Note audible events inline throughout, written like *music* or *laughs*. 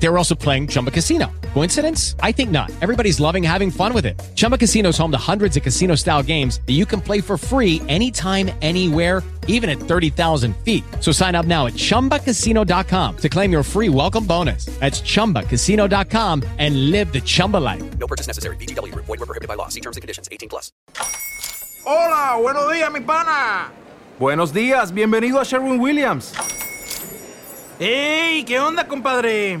They were also playing Chumba Casino. Coincidence? I think not. Everybody's loving having fun with it. Chumba Casino is home to hundreds of casino style games that you can play for free anytime, anywhere, even at 30,000 feet. So sign up now at chumbacasino.com to claim your free welcome bonus. That's chumbacasino.com and live the Chumba life. No purchase necessary. BGW. Void were prohibited by law. See terms and conditions. 18 plus. Hola, buenos días, mi pana. Buenos días, bienvenido a Sherwin Williams. ¡Ey! ¿Qué onda, compadre?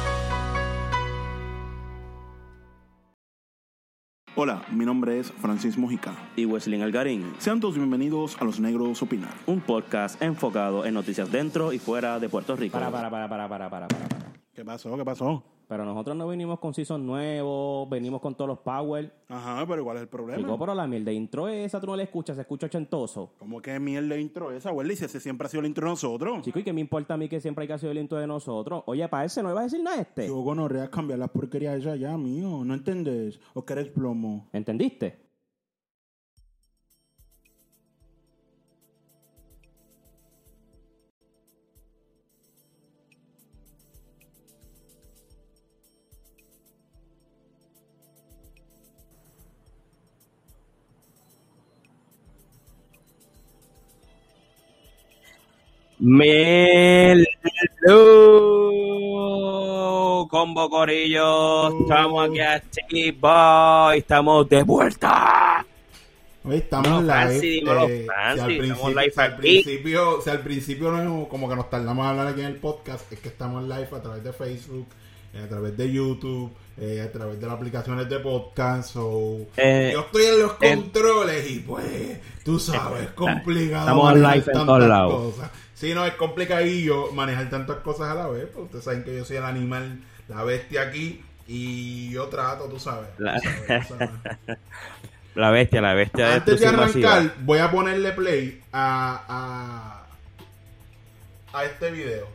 Hola, mi nombre es Francis Mojica. y Wesley Algarín, Sean todos bienvenidos a Los Negros Opinar. un podcast enfocado en noticias dentro y fuera de Puerto Rico. Para, para, para, para, para, para, para. para. ¿Qué pasó? ¿Qué pasó? Pero nosotros no venimos con season nuevos, venimos con todos los power. Ajá, pero ¿cuál es el problema? Chico, pero la mierda de intro esa tú no la escuchas, se escucha ochentoso. ¿Cómo que mierda de intro esa, Welly? Si ese siempre ha sido el intro de nosotros. Chico, ¿y qué me importa a mí que siempre hay que hacer el intro de nosotros? Oye, para ese no iba a decir nada este. Yo gonorrea cambiar las porquerías esa ya, mío. ¿No entendés? ¿O que eres plomo? ¿Entendiste? Hello, combo corillo, estamos aquí activos, estamos de vuelta. Hoy estamos No, live. Dímelo, eh, si al principio, live si al principio, si al principio no es como que nos tardamos a hablar aquí en el podcast, es que estamos live a través de Facebook, eh, a través de YouTube, eh, a través de las aplicaciones de podcast. So, Eh, yo estoy en los eh, controles y pues, tú sabes, es complicado. Estamos manejar live en todos lados. cosas. Sí, no, es complicadillo manejar tantas cosas a la vez, porque ustedes saben que yo soy el animal, la bestia aquí. Y yo trato, tú sabes. La- tú sabes, tú sabes. *laughs* La bestia, la bestia de Antes de masiva. arrancar, voy a ponerle play a, a, a este video.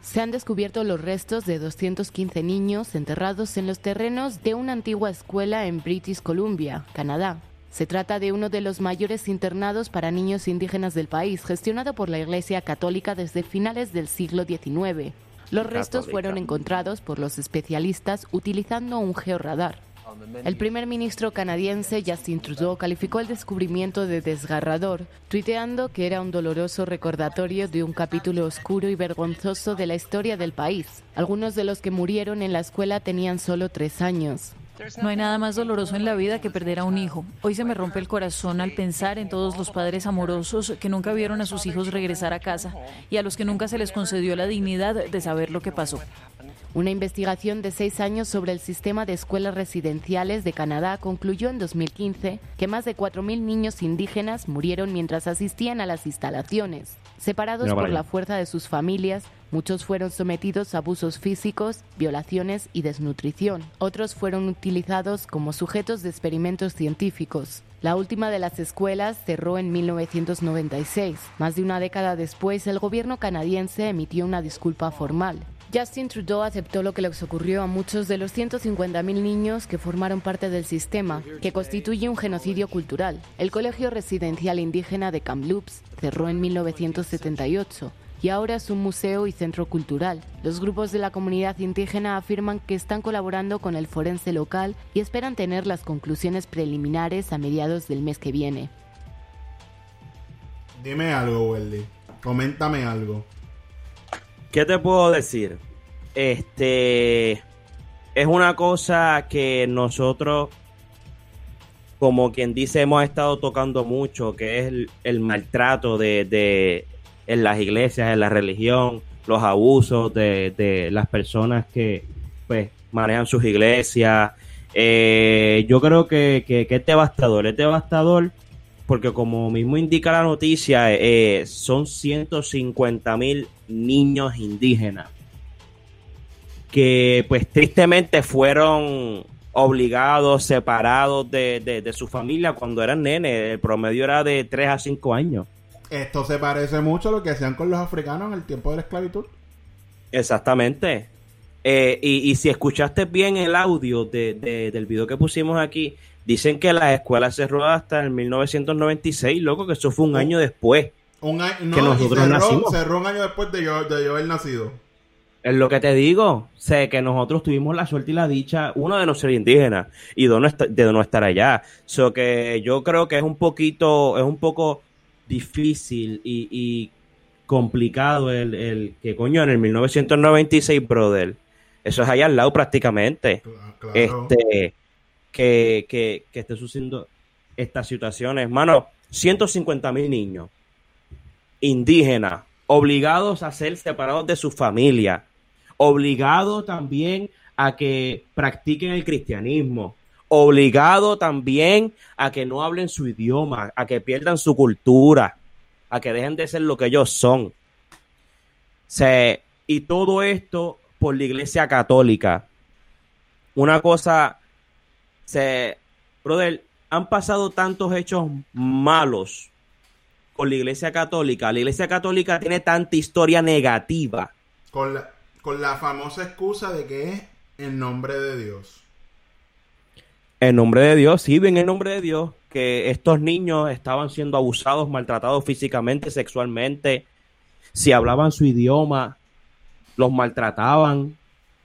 Se han descubierto los restos de 215 niños enterrados en los terrenos de una antigua escuela en British Columbia, Canadá. Se trata de uno de los mayores internados para niños indígenas del país, gestionado por la Iglesia Católica desde finales del siglo XIX. Los restos fueron encontrados por los especialistas utilizando un georradar. El primer ministro canadiense Justin Trudeau calificó el descubrimiento de desgarrador, tuiteando que era un doloroso recordatorio de un capítulo oscuro y vergonzoso de la historia del país. Algunos de los que murieron en la escuela tenían solo tres años. No hay nada más doloroso en la vida que perder a un hijo. Hoy se me rompe el corazón al pensar en todos los padres amorosos que nunca vieron a sus hijos regresar a casa y a los que nunca se les concedió la dignidad de saber lo que pasó. Una investigación de seis años sobre el sistema de escuelas residenciales de Canadá concluyó en 2015 que más de 4.000 niños indígenas murieron mientras asistían a las instalaciones. Separados por la fuerza de sus familias, muchos fueron sometidos a abusos físicos, violaciones y desnutrición. Otros fueron utilizados como sujetos de experimentos científicos. La última de las escuelas cerró en 1996. Más de una década después, el gobierno canadiense emitió una disculpa formal. Justin Trudeau aceptó lo que les ocurrió a muchos de los 150.000 niños que formaron parte del sistema, que constituye un genocidio cultural. El Colegio Residencial Indígena de Kamloops cerró en 1978 y ahora es un museo y centro cultural. Los grupos de la comunidad indígena afirman que están colaborando con el forense local y esperan tener las conclusiones preliminares a mediados del mes que viene. Dime algo, Welly. Coméntame algo. ¿Qué te puedo decir? Este es una cosa que nosotros, como quien dice, hemos estado tocando mucho, que es el, el maltrato de, de- en las iglesias, en la religión, los abusos de, de las personas que pues manejan sus iglesias. Eh, yo creo que, que- es devastador, es devastador porque como mismo indica la noticia, eh, son 150 mil niños indígenas que pues tristemente fueron obligados, separados de, de, de su familia cuando eran nenes. El promedio era de 3 a 5 años. Esto se parece mucho a lo que hacían con los africanos en el tiempo de la esclavitud. Exactamente. Eh, y, y si escuchaste bien el audio de, de- del video que pusimos aquí, dicen que la escuela cerró hasta el 1996, loco, que eso fue un año después. Un año, no, Que nosotros cerró, nacimos. cerró un año después de yo, de yo haber nacido. Es lo que te digo. Sé que nosotros tuvimos la suerte y la dicha, uno de no ser indígena y de no, esta- de no estar allá. So que yo creo que es un poquito, es un poco difícil y, y complicado el, el que coño en el 1996, brother. Eso es allá al lado prácticamente. Claro. Este, que, que, que esté sucediendo estas situaciones. Mano, 150 mil niños indígenas obligados a ser separados de su familia, obligados también a que practiquen el cristianismo, obligado también a que no hablen su idioma, a que pierdan su cultura, a que dejen de ser lo que ellos son. Se- y todo esto por la iglesia católica. Una cosa, se, brother, han pasado tantos hechos malos con la iglesia católica. La iglesia católica tiene tanta historia negativa. Con la, con la famosa excusa de que es en nombre de Dios. En nombre de Dios, sí, en el nombre de Dios, que estos niños estaban siendo abusados, maltratados físicamente, sexualmente. Si hablaban su idioma, los maltrataban.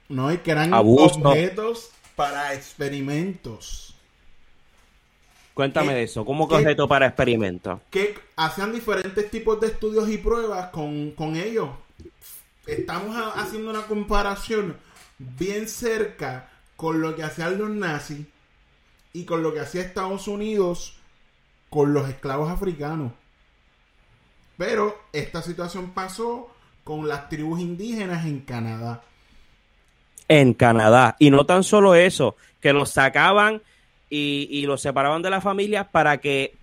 No, y que eran objetos para experimentos. Cuéntame ¿Qué- de eso. ¿Cómo que objeto para experimentos? que hacían diferentes tipos de estudios y pruebas con, con ellos. Estamos haciendo una comparación bien cerca con lo que hacían los nazis y con lo que hacía Estados Unidos con los esclavos africanos. Pero esta situación pasó con las tribus indígenas en Canadá. en Canadá. Y no tan solo eso, que los sacaban y, los separaban de la familia para que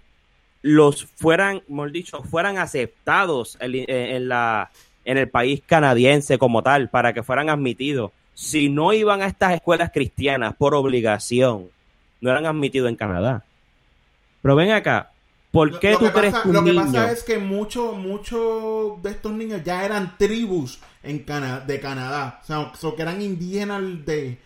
los fueran, mejor dicho, fueran aceptados la, en el país canadiense como tal, para que fueran admitidos. Si no iban a estas escuelas cristianas por obligación, no eran admitidos en Canadá. Pero ven acá, ¿por qué Lo tú que crees pasa- que un Lo que niño... pasa es que muchos muchos de estos niños ya eran tribus en Cana de Canadá. O sea, so que eran indígenas de...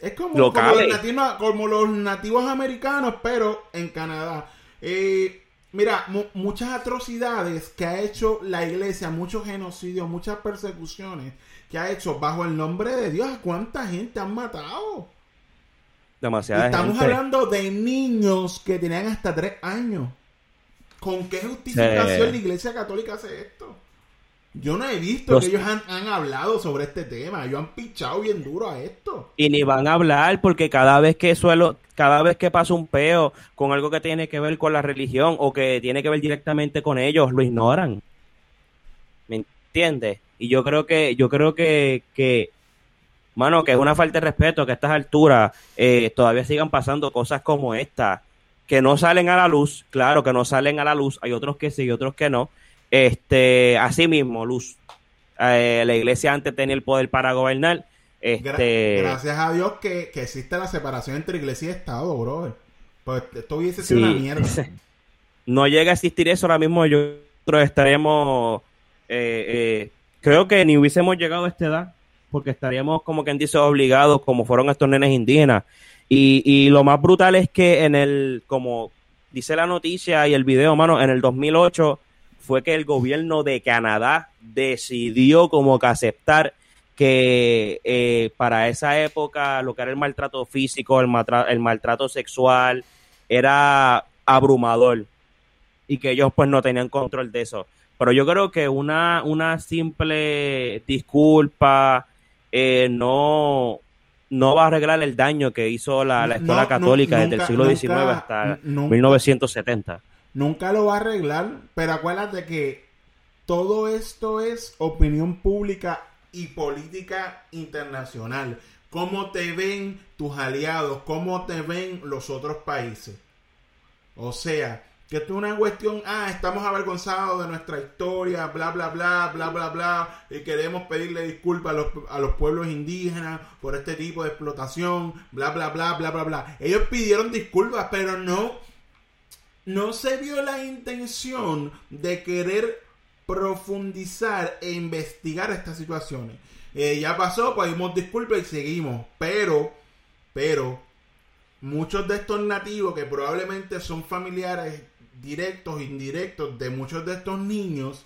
Es como, como, los nativos, como los nativos americanos, pero en Canadá. Eh, mira, mu- muchas atrocidades que ha hecho la iglesia, muchos genocidios, muchas persecuciones que ha hecho bajo el nombre de Dios. ¿Cuánta gente han matado? Demasiada Estamos gente. hablando de niños que tenían hasta tres años. ¿Con qué justificación la Iglesia Católica hace esto? Yo no he visto Los- que ellos han, han hablado sobre este tema. Ellos han pichado bien duro a esto. y ni van a hablar porque cada vez que suelo, cada vez que pasa un peo con algo que tiene que ver con la religión o que tiene que ver directamente con ellos, lo ignoran. ¿Me entiendes? Y yo creo que, yo creo que, que, mano, que es una falta de respeto que a estas alturas eh, todavía sigan pasando cosas como esta, que no salen a la luz, claro que no salen a la luz, hay otros que sí y otros que no. Este, así mismo, luz. Eh, la iglesia antes tenía el poder para gobernar. Gra- Este, Gracias a Dios que, que existe la separación entre Iglesia y Estado, brother. Pues esto hubiese sido Sí. una mierda. *laughs* no llega a existir eso ahora mismo, yo- nosotros estaríamos, eh, eh, creo que ni hubiésemos llegado a esta edad, porque estaríamos como quien dice obligados, como fueron estos nenes indígenas. Y, y lo más brutal es que en el, como dice la noticia y el video, mano, en el 2008 fue que el gobierno de Canadá decidió como que aceptar que eh, para esa época lo que era el maltrato físico, el, matra- el maltrato sexual, era abrumador y que ellos pues no tenían control de eso. Pero yo creo que una, una simple disculpa eh, no, no va a arreglar el daño que hizo la, la escuela No, no, católica desde el nunca- siglo XIX hasta nunca- 1970. Nunca lo va a arreglar, pero acuérdate que todo esto es opinión pública y política internacional. ¿Cómo te ven tus aliados? ¿Cómo te ven los otros países? O sea, que esto es una cuestión, ah, estamos avergonzados de nuestra historia, bla, bla, bla, bla, bla, bla, y queremos pedirle disculpas a los, a los pueblos indígenas por este tipo de explotación, bla, bla, bla, bla, bla, bla. Ellos pidieron disculpas, pero no, no se vio la intención de querer profundizar e investigar estas situaciones. Eh, ya pasó, pedimos disculpas y seguimos, pero, pero, muchos de estos nativos que probablemente son familiares directos indirectos de muchos de estos niños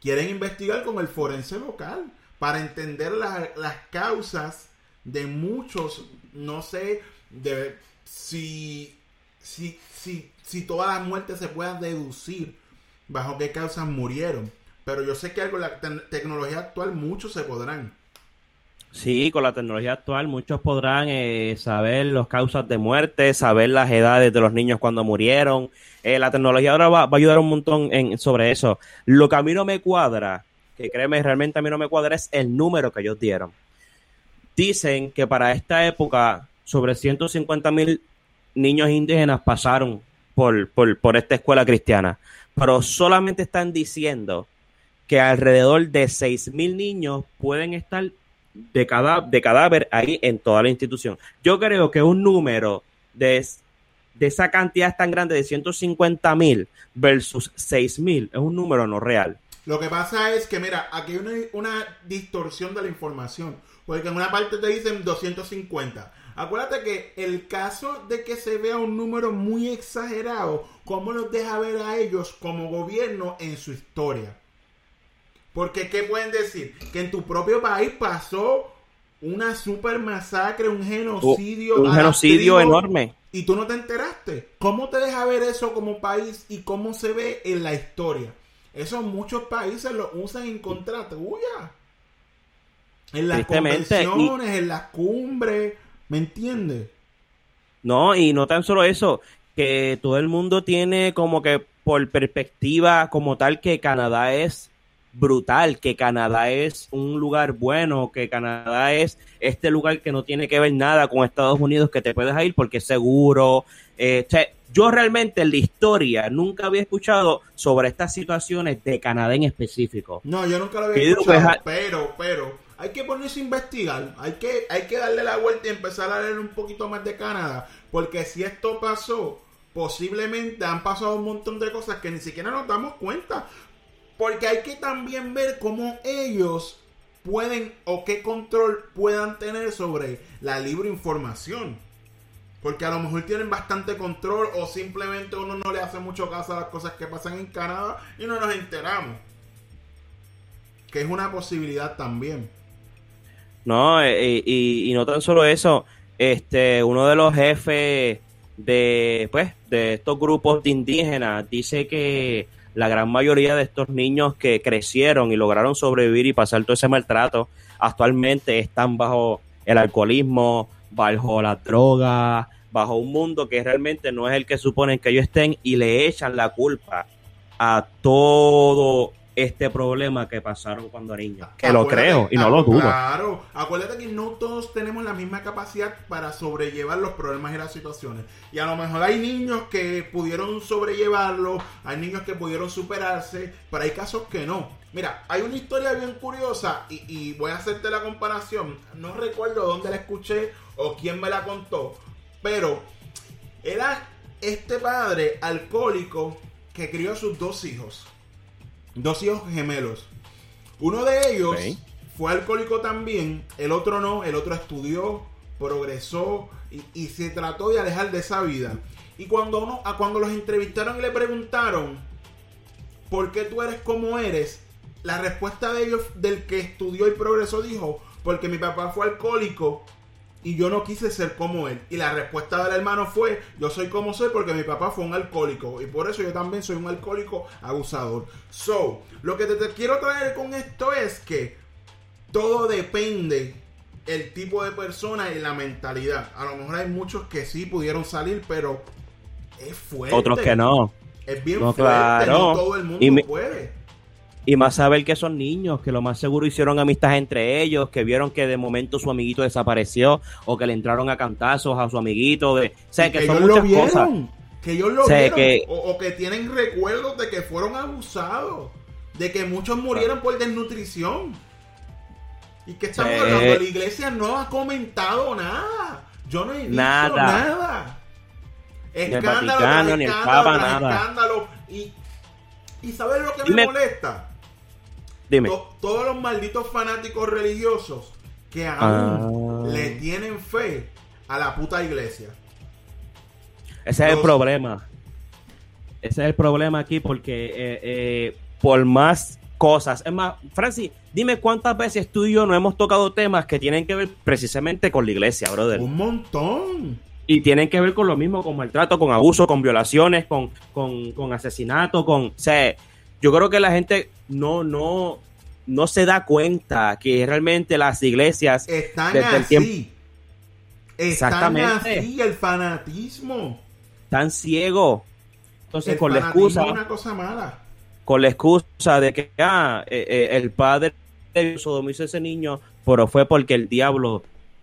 quieren investigar con el forense local para entender las causas de muchos, no sé de, si, si, si, si todas las muertes se puedan deducir bajo qué causas murieron. Pero yo sé que con la tecnología actual muchos se podrán. Sí, con la tecnología actual muchos podrán eh, saber las causas de muerte, saber las edades de los niños cuando murieron. Eh, la tecnología ahora va, a ayudar un montón en, sobre eso. Lo que a mí no me cuadra, que créeme, realmente a mí no me cuadra, es el número que ellos dieron. Dicen que para esta época sobre 150 mil niños indígenas pasaron por, por, por esta escuela cristiana, pero solamente están diciendo que alrededor de 6 mil niños pueden estar de, de cadáver ahí en toda la institución. Yo creo que un número de, de esa cantidad tan grande de 150 mil versus 6 mil es un número no real. Lo que pasa es que, mira, aquí hay una, una distorsión de la información. Porque en una parte te dicen 250. Acuérdate que el caso de que se vea un número muy exagerado, ¿cómo nos deja ver a ellos como gobierno en su historia? Porque, ¿qué pueden decir? Que en tu propio país pasó una super masacre, un genocidio. Un genocidio enorme. Y tú no te enteraste. ¿Cómo te deja ver eso como país y cómo se ve en la historia? Eso muchos países lo usan en contra tuya. En las convenciones, en las cumbres. ¿Me entiendes? No, y no tan solo eso, que todo el mundo tiene como que por perspectiva como tal que Canadá es brutal, que Canadá es un lugar bueno, que Canadá es este lugar que no tiene que ver nada con Estados Unidos, que te puedes ir porque es seguro. Eh, yo realmente en la historia nunca había escuchado sobre estas situaciones de Canadá en específico. No, yo nunca lo había escuchado, pero, pero, hay que ponerse a investigar, hay que, hay que darle la vuelta y empezar a leer un poquito más de Canadá, porque si esto pasó, posiblemente han pasado un montón de cosas que ni siquiera nos damos cuenta. Porque hay que también ver cómo ellos pueden o qué control puedan tener sobre la libre información. Porque a lo mejor tienen bastante control o simplemente uno no le hace mucho caso a las cosas que pasan en Canadá y no nos enteramos. Que es una posibilidad también. No, eh, y, y, no tan solo eso, este, uno de los jefes de, pues, de estos grupos de indígenas dice que la gran mayoría de estos niños que crecieron y lograron sobrevivir y pasar todo ese maltrato, actualmente están bajo el alcoholismo, bajo la droga, bajo un mundo que realmente no es el que suponen que ellos estén y le echan la culpa a todo este problema que pasaron cuando niños. Que lo creo y no lo dudo. Claro, acuérdate que no todos tenemos la misma capacidad para sobrellevar los problemas y las situaciones. Y a lo mejor hay niños que pudieron sobrellevarlo, hay niños que pudieron superarse, pero hay casos que no. Mira, hay una historia bien curiosa y, y voy a hacerte la comparación. No recuerdo dónde la escuché o quién me la contó, pero era este padre alcohólico que crió a sus dos hijos dos hijos gemelos. Uno de ellos fue alcohólico también, el otro no, el otro estudió, progresó y, se trató de alejar de esa vida. Y cuando, uno, a cuando los entrevistaron y le preguntaron, ¿por qué tú eres como eres? La respuesta de ellos, del que estudió y progresó, dijo, porque mi papá fue alcohólico y yo no quise ser como él. Y la respuesta del hermano fue, yo soy como soy porque mi papá fue un alcohólico y por eso yo también soy un alcohólico abusador. So, lo que te, quiero traer con esto es que todo depende el tipo de persona y la mentalidad. A lo mejor hay muchos que sí pudieron salir, pero es fuerte. Otros que no. Es bien fuerte, no todo el mundo puede. Y más saber que son niños, que lo más seguro hicieron amistad entre ellos, que vieron que de momento su amiguito desapareció o que le entraron a cantazos a su amiguito. De, o sea, que, son muchas cosas. Que ellos lo Sé vieron. que- O, o que tienen recuerdos de que fueron abusados. De que muchos murieron por desnutrición. ¿Y que estamos Sí. hablando? La iglesia no ha comentado nada. Yo no he visto Nada. nada. el Escándalo, Vaticano, tras ni el Papa, tras nada. escándalo. Y, ¿Y sabes lo que me molesta? Dime. To- todos los malditos fanáticos religiosos que Ah. aún le tienen fe a la puta iglesia. Ese es el problema. Ese es el problema aquí porque eh, eh, por más cosas. Es más, Francis, dime cuántas veces tú y yo no hemos tocado temas que tienen que ver precisamente con la iglesia, brother. Un montón. Y tienen que ver con lo mismo, con maltrato, con abuso, con violaciones, con, con, con asesinato, con... O sea, yo creo que la gente no, no, no se da cuenta que realmente las iglesias... Están desde el así. tiempo- Están Exactamente. así el fanatismo. Están ciegos. Entonces, el con la excusa... es una cosa mala. con la excusa de que ah, eh, eh, el padre sodomizó a ese niño, pero fue porque el diablo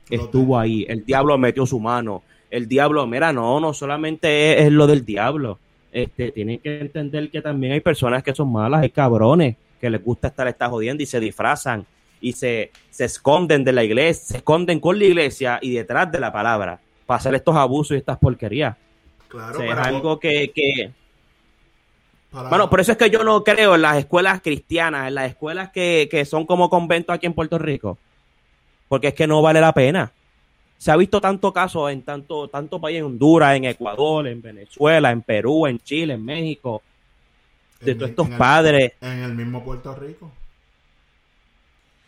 estuvo ahí, el diablo metió su mano, el diablo, mira, no, no solamente es, es lo del diablo, este, tienen que entender que también hay personas que son malas, hay cabrones que les gusta estar jodiendo y se disfrazan y se, se esconden de la iglesia, se esconden con la iglesia y detrás de la palabra para hacer estos abusos y estas porquerías. Claro, O sea, es algo que, que, para- bueno, por eso es que yo no creo en las escuelas cristianas, en las escuelas que, que son como conventos aquí en Puerto Rico. Porque es que no vale la pena. Se ha visto tanto caso en tanto, tanto país, en Honduras, en Ecuador, en Venezuela, en Perú, en Chile, en México, de en todos estos en el- padres. En el mismo Puerto Rico.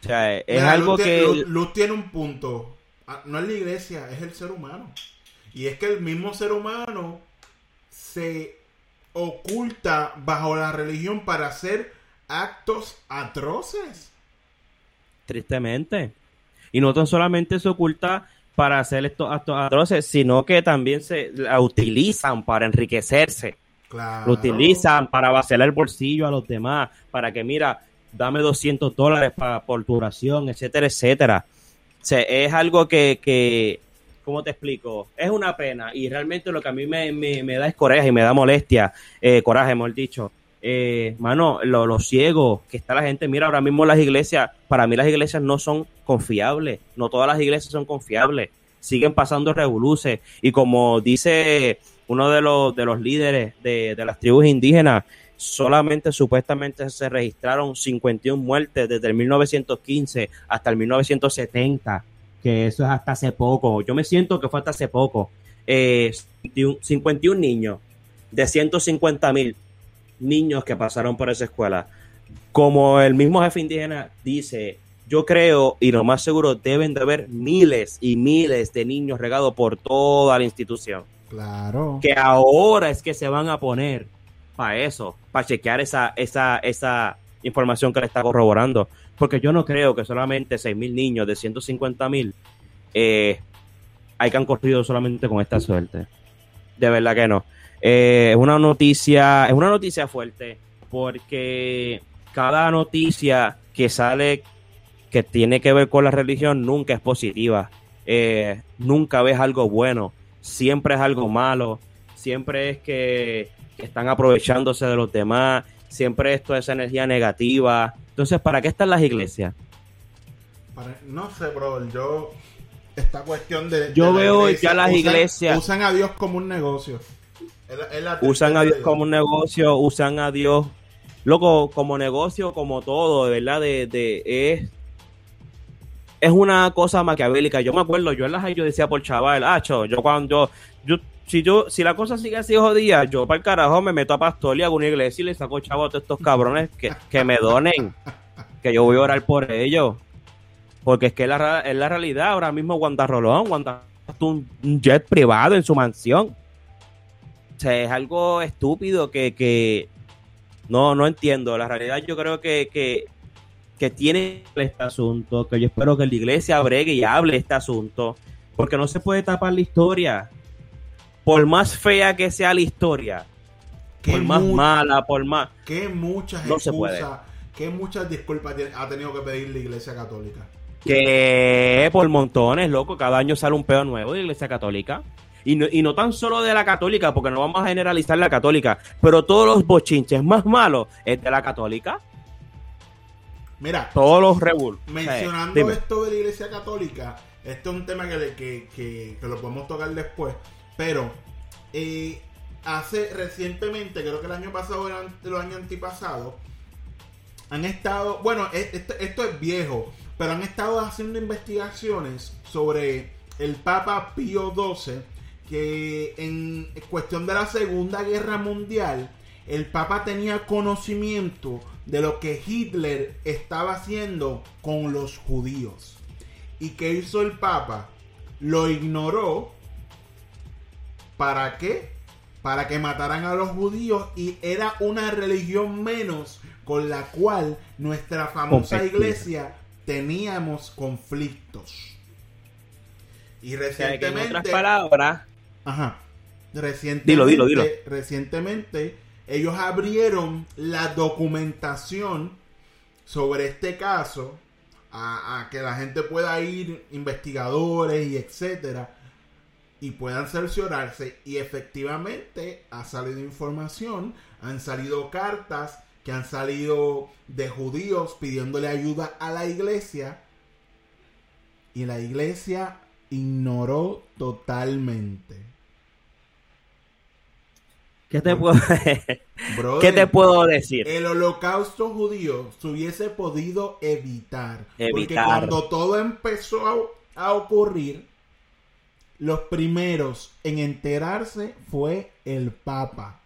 O sea, es Mira, algo Luz, que... tiene- Luz- Luz tiene un punto. Ah, No es la iglesia, es el ser humano. Y es que el mismo ser humano se oculta bajo la religión para hacer actos atroces. Tristemente. Y no tan solamente se oculta para hacer estos actos atroces, sino que también se la utilizan para enriquecerse. Claro. Lo utilizan para vaciar el bolsillo a los demás, para que, mira, dame 200 dólares para, por tu oración, etcétera, etcétera. O sea, es algo que, que, ¿cómo te explico? Es una pena y realmente lo que a mí me, me, me da es coraje y me da molestia, eh, coraje, mejor dicho. Eh, mano, lo, lo ciego que está la gente, mira, ahora mismo las iglesias, para mí las iglesias no son confiables, no todas las iglesias son confiables, siguen pasando revoluces y como dice uno de los, de los líderes de, de las tribus indígenas, solamente supuestamente se registraron 51 muertes desde el 1915 hasta el 1970, que eso es hasta hace poco. Yo me siento que fue hasta hace poco. Eh, 51 51 niños de 150 mil niños que pasaron por esa escuela. Como el mismo jefe indígena dice, yo creo y lo más seguro deben de haber miles y miles de niños regados por toda la institución Claro. que ahora es que se van a poner para eso, para chequear esa, esa, esa información que le está corroborando. Porque yo no creo que solamente 6 mil niños de 150 mil eh, hayan corrido solamente con esta suerte. De verdad que no. Eh, es una noticia, es una noticia fuerte, porque cada noticia que sale que tiene que ver con la religión nunca es positiva. Eh, nunca ves algo bueno siempre es algo malo, siempre es que, están aprovechándose de los demás, siempre esto es energía negativa. Entonces, ¿para qué están las iglesias? Para- no sé, bro, yo... Esta cuestión de... Yo de veo iglesia, ya las usan- iglesias- Usan a Dios como un negocio. Es la- es la Usan a Dios como un negocio, usan a Dios, loco, como negocio, como todo, de verdad, de, de es, es una cosa maquiavélica. Yo me acuerdo, yo en las yo decía por chaval, ah, cho, yo cuando yo, si yo, si la cosa sigue así jodida, yo para el carajo me meto a pastor y hago una iglesia y le saco chavo a todos estos cabrones que, que me donen, que yo voy a orar por ellos. Porque es que la, ra- es la realidad, ahora mismo Wanda Rolón, Wanda gastó un, un jet privado en su mansión. O sea, es algo estúpido que, que no, no entiendo. La realidad yo creo que, que, que tiene este asunto, que yo espero que la iglesia bregue y hable este asunto, porque no se puede tapar la historia. Por más fea que sea la historia, Qué por más mala, por más... Que muchas No se puede. excusas, que muchas disculpas ha tenido que pedir la iglesia católica. Que por montones, loco, cada año sale un pedo nuevo de la iglesia católica. Y no, y no tan solo de la católica, porque no vamos a generalizar la católica, pero todos los bochinches más malos es de la católica. Mira, Todos los revul. mencionando esto de la iglesia católica, esto es un tema que, que, que- que lo podemos tocar después, pero eh, hace recientemente, creo que el año pasado o el an- el año antipasado, han estado, bueno, e- esto, esto es viejo, pero han estado haciendo investigaciones sobre el Papa Pío XII, que en cuestión de la Segunda Guerra Mundial, el Papa tenía conocimiento de lo que Hitler estaba haciendo con los judíos. ¿Y qué hizo el Papa? Lo ignoró. ¿Para qué? Para que mataran a los judíos y era una religión menos con la cual nuestra famosa iglesia teníamos conflictos. Y O sea, que en recientemente... otras palabras, Ajá. Recientemente, Dilo, dilo, dilo. recientemente ellos abrieron la documentación sobre este caso a, a que la gente pueda ir, investigadores y etcétera, y puedan cerciorarse. Y efectivamente ha salido información, han salido cartas que han salido de judíos pidiéndole ayuda a la iglesia. Y la iglesia ignoró totalmente. ¿Qué te puedo, *laughs* Brother, ¿qué te puedo decir? El holocausto judío se hubiese podido evitar. Porque Evitar. cuando todo empezó a, a ocurrir, los primeros en enterarse fue el Papa.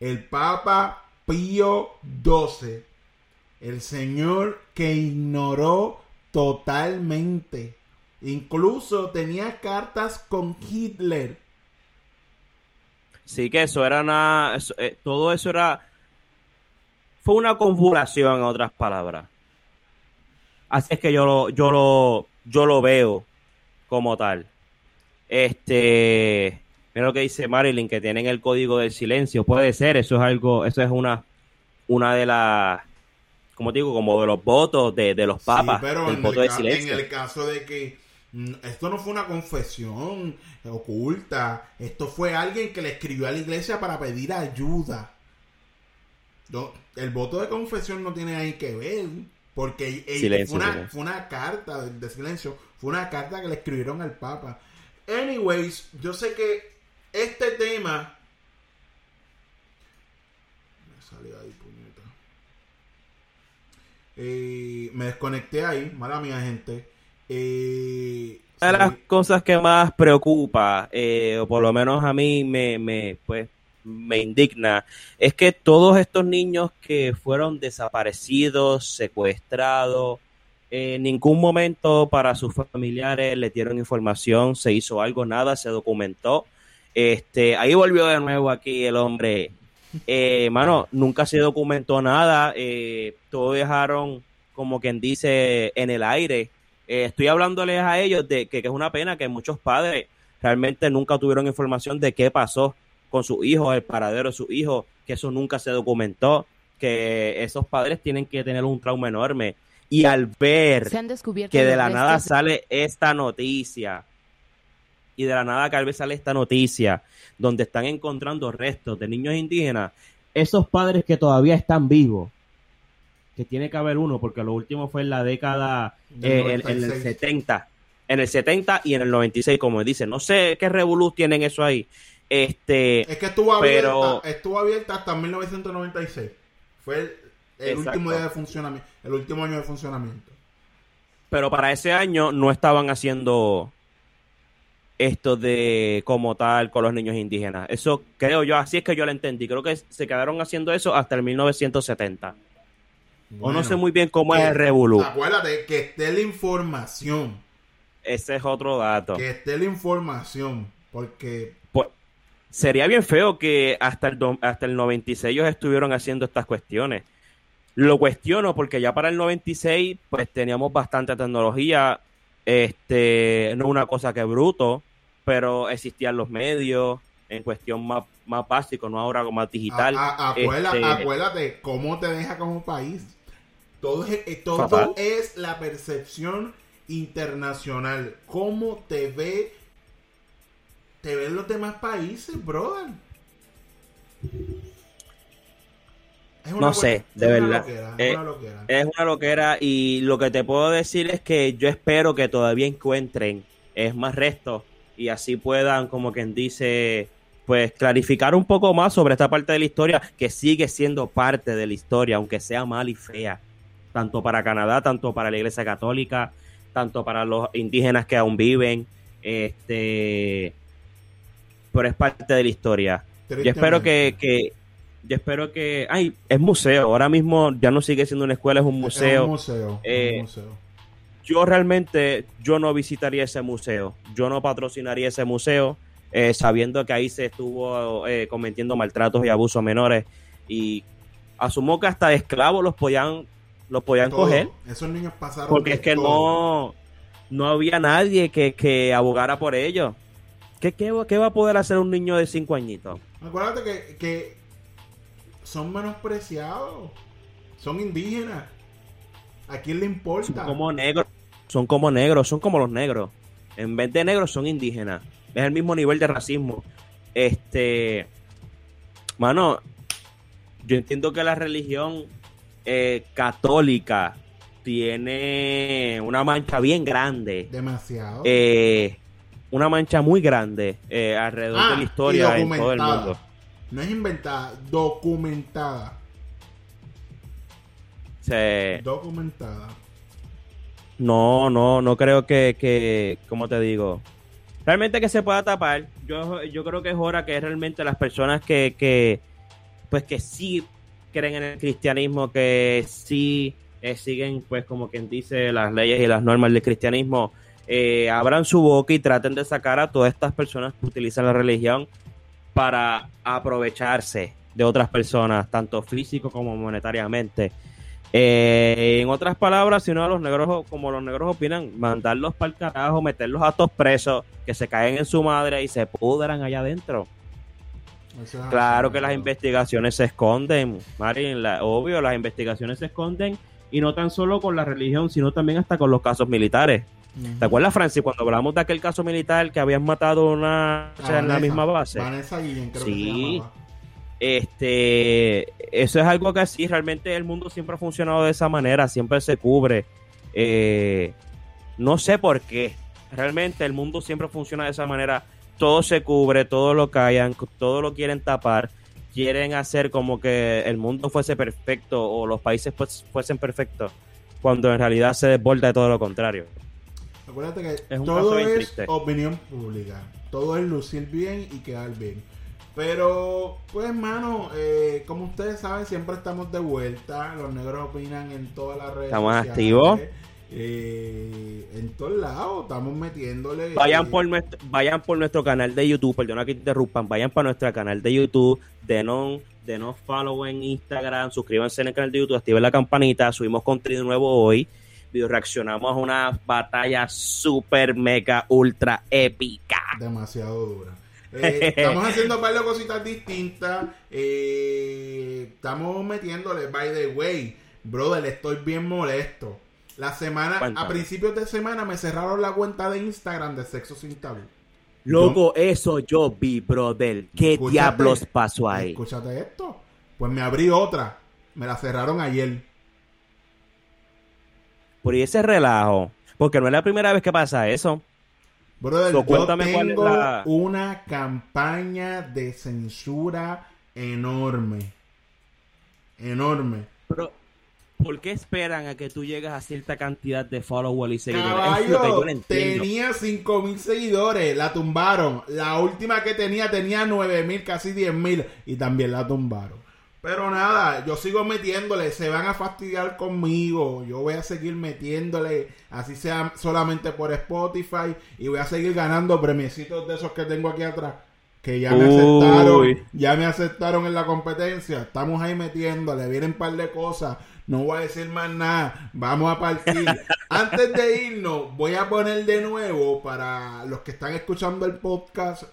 El Papa Pío XII. El señor que ignoró totalmente. Incluso tenía cartas con Hitler. Sí, que eso era una. eso, eh, todo eso era. Fue una confabulación, en otras palabras. Así es que yo lo, yo lo, yo lo veo como tal. Este. Mira lo que dice Marilyn, que tienen el código del silencio. Puede ser, eso es algo, eso es una, una de las, como digo, como de los votos de, de los papas, Sí, pero el en voto el, de ca- silencio. en el caso de que esto no fue una confesión oculta, esto fue alguien que le escribió a la iglesia para pedir ayuda. No, el voto de confesión no tiene ahí que ver, porque Silencio, fue, una, silencio. fue una carta de, de silencio, fue una carta que le escribieron al Papa. Anyways, yo sé que este tema... Me salió ahí, puñeta. Eh, me desconecté ahí, mala mía, gente. Eh, Una de las cosas que más preocupa, eh, o por lo menos a mí me, me, pues, me indigna, es que todos estos niños que fueron desaparecidos, secuestrados, en ningún momento para sus familiares le dieron información, se hizo algo, nada, se documentó. Este, ahí volvió de nuevo aquí el hombre. Eh, mano, nunca se documentó nada, eh, todo dejaron como quien dice en el aire. Eh, estoy hablándoles a ellos de que, que es una pena que muchos padres realmente nunca tuvieron información de qué pasó con sus hijos, el paradero de sus hijos, que eso nunca se documentó, que esos padres tienen que tener un trauma enorme. Y al ver Se han descubierto que de la nada sale esta noticia, y de la nada que al vez sale esta noticia, donde están encontrando restos de niños indígenas, esos padres que todavía están vivos, que tiene que haber uno, porque lo último fue en la década, eh, en, en el 96. 70, en el 70 y en el 96, como dicen. No sé qué revolú tienen eso ahí. Este, Es que estuvo abierta, pero estuvo abierta hasta 1996. Fue el, el último día de funcionamiento, el último año de funcionamiento. pero para ese año no estaban haciendo esto de como tal con los niños indígenas. Eso creo yo, así es que yo lo entendí. Creo que se quedaron haciendo eso hasta el 1970. O no sé muy bien cómo es el revolú. Acuérdate que esté la información, Ese es otro dato. que esté la información, porque Pues, sería bien feo que hasta el, do- hasta el 96 ellos estuvieron haciendo estas cuestiones. Lo cuestiono porque ya para el 96 pues teníamos bastante tecnología, este, no una cosa que bruto, pero existían los medios en cuestión más, más básico, no ahora más digital. a- a- acuérdate, Este, acuérdate cómo te deja como país. Todo, es, eh, todo es la percepción internacional. Cómo te ve te ven los demás países, brother. Es No sé, es de verdad. loquera, Eh, es una loquera. Es una loquera y lo que te puedo decir es que yo espero que todavía encuentren es más restos y así puedan, como quien dice, pues clarificar un poco más sobre esta parte de la historia que sigue siendo parte de la historia, aunque sea mal y fea, tanto para Canadá, tanto para la Iglesia Católica, tanto para los indígenas que aún viven, este, pero es parte de la historia. Yo espero que, que yo espero que, ay, es museo, ahora mismo ya no sigue siendo una escuela, es un museo. Es un museo. es Eh, un museo. yo realmente yo no visitaría ese museo, yo no patrocinaría ese museo, eh, sabiendo que ahí se estuvo eh, cometiendo maltratos y abusos menores y asumo que hasta esclavos los podían los podían Todo. coger Esos niños pasaron. porque es que todo. no no había nadie que, que abogara por ellos. ¿Qué, qué, va- qué va a poder hacer un niño de cinco añitos? Acuérdate que, que son menospreciados. Son indígenas. ¿A quién le importa? Son como negros, son como negros, son como los negros. En vez de negros son indígenas. Es el mismo nivel de racismo. Este, mano, yo entiendo que la religión eh, católica tiene una mancha bien grande. Demasiado. Eh, una mancha muy grande eh, alrededor Ah, de la historia en todo el mundo. No es inventada, documentada. Se- Documentada. No, no, no creo que, que ¿cómo te digo? Realmente que se pueda tapar. Yo, yo creo que es hora que realmente las personas que, que pues que sí creen en el cristianismo, que sí eh, siguen, pues como quien dice, las leyes y las normas del cristianismo, eh, abran su boca y traten de sacar a todas estas personas que utilizan la religión para aprovecharse de otras personas, tanto físico como monetariamente. Eh, en otras palabras, si no los negros, como los negros opinan, mandarlos para el carajo, meterlos a todos presos, que se caen en su madre y se pudran allá adentro. Claro que las investigaciones se esconden, Marín, la- obvio, las investigaciones se esconden y no tan solo con la religión, sino también hasta con los casos militares. ¿Te acuerdas, Francis, cuando hablamos de aquel caso militar que habían matado una en la misma base? Vanessa Guillén, creo que Sí. llamaba. Este, eso es algo que sí, realmente el mundo siempre ha funcionado de esa manera, siempre se cubre. Eh, no sé por qué, realmente el mundo siempre funciona de esa manera. Todo se cubre, todo lo callan, todo lo quieren tapar, quieren hacer como que el mundo fuese perfecto o los países pues, fuesen perfectos, cuando en realidad se desborda de todo lo contrario. Acuérdate que Es todo es triste. opinión pública. Todo es lucir bien y quedar bien. Pero, pues, hermano, eh, como ustedes saben, siempre estamos de vuelta. Los negros opinan en todas las redes Estamos sociales. activos. Eh, en todos lados estamos metiéndole. Vayan eh, por nuestro, vayan por nuestro canal de YouTube, perdona que te interrumpan, vayan para nuestro canal de YouTube, denos follow en Instagram, suscríbanse en el canal de YouTube, activen la campanita, subimos contenido nuevo hoy, video reaccionamos a una batalla super mega ultra épica. demasiado dura. Eh, *laughs* estamos haciendo de cositas distintas. estamos metiéndole, by the way, brother, estoy bien molesto. La semana, Cuéntame. a principios de semana me cerraron la cuenta de Instagram de Sexo Sin Tabú. Loco, eso yo vi, brother. ¿Qué diablos pasó ahí? Escúchate esto. Pues me abrí otra. Me la cerraron ayer. Por ese relajo, porque no es la primera vez que pasa eso. Brother, So, yo cuál tengo la- una campaña de censura enorme. Enorme. Pero, ¿por qué esperan a que tú llegues a cierta cantidad de followers y seguidores? es lo que Caballo, yo no entiendo. tenía 5000 seguidores, la tumbaron. La última que tenía tenía 9000, casi 10000 y también la tumbaron. Pero nada, yo sigo metiéndole, se van a fastidiar conmigo. Yo voy a seguir metiéndole, así sea solamente por Spotify y voy a seguir ganando premiecitos de esos que tengo aquí atrás. Que ya me Uy. aceptaron, ya me aceptaron en la competencia. Estamos ahí metiéndole, vienen un par de cosas. No voy a decir más nada. Vamos a partir. Antes de irnos, voy a poner de nuevo para los que están escuchando el podcast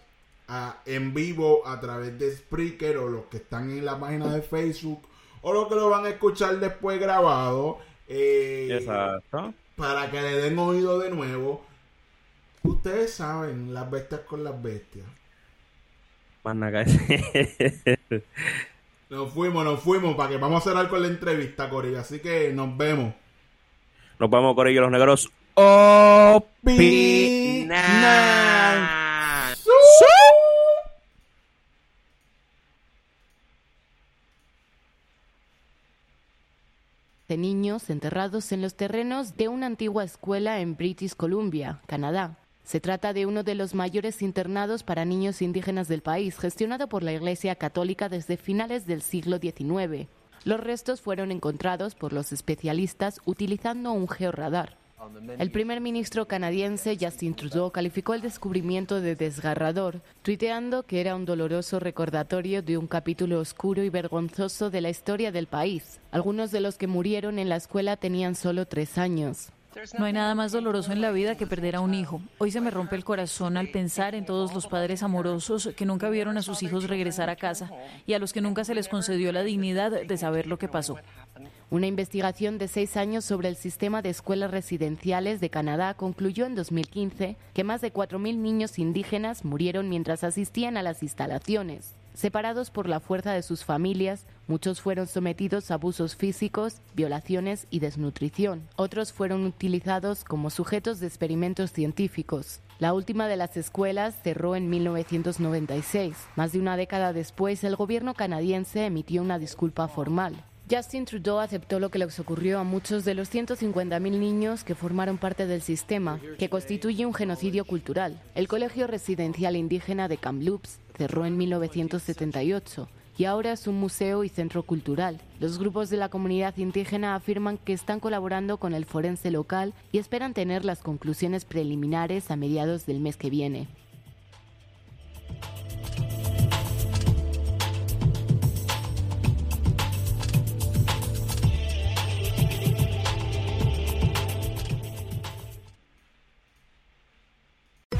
en vivo a través de Spreaker o los que están en la página de Facebook o los que lo van a escuchar después grabado. eh, Exacto. para que le den oído de nuevo. Ustedes saben, las bestias con las bestias. Más *laughs* nada. Nos fuimos, nos fuimos, para que vamos a cerrar con la entrevista, Corillo. Así que nos vemos. Nos vamos, Corillo, los negros. Opinan. de niños enterrados en los terrenos de una antigua escuela en British Columbia, Canadá. Se trata de uno de los mayores internados para niños indígenas del país, gestionado por la Iglesia Católica desde finales del siglo XIX. Los restos fueron encontrados por los especialistas utilizando un georradar. El primer ministro canadiense Justin Trudeau calificó el descubrimiento de desgarrador, tuiteando que era un doloroso recordatorio de un capítulo oscuro y vergonzoso de la historia del país. Algunos de los que murieron en la escuela tenían solo tres años. No hay nada más doloroso en la vida que perder a un hijo. Hoy se me rompe el corazón al pensar en todos los padres amorosos que nunca vieron a sus hijos regresar a casa y a los que nunca se les concedió la dignidad de saber lo que pasó. Una investigación de seis años sobre el sistema de escuelas residenciales de Canadá concluyó en 2015 que más de 4.000 niños indígenas murieron mientras asistían a las instalaciones. Separados por la fuerza de sus familias, muchos fueron sometidos a abusos físicos, violaciones y desnutrición. Otros fueron utilizados como sujetos de experimentos científicos. La última de las escuelas cerró en 1996. Más de una década después, el gobierno canadiense emitió una disculpa formal. Justin Trudeau aceptó lo que les ocurrió a muchos de los 150.000 niños que formaron parte del sistema, que constituye un genocidio cultural. El Colegio Residencial Indígena de Kamloops cerró en 1978 y ahora es un museo y centro cultural. Los grupos de la comunidad indígena afirman que están colaborando con el forense local y esperan tener las conclusiones preliminares a mediados del mes que viene.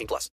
18 plus.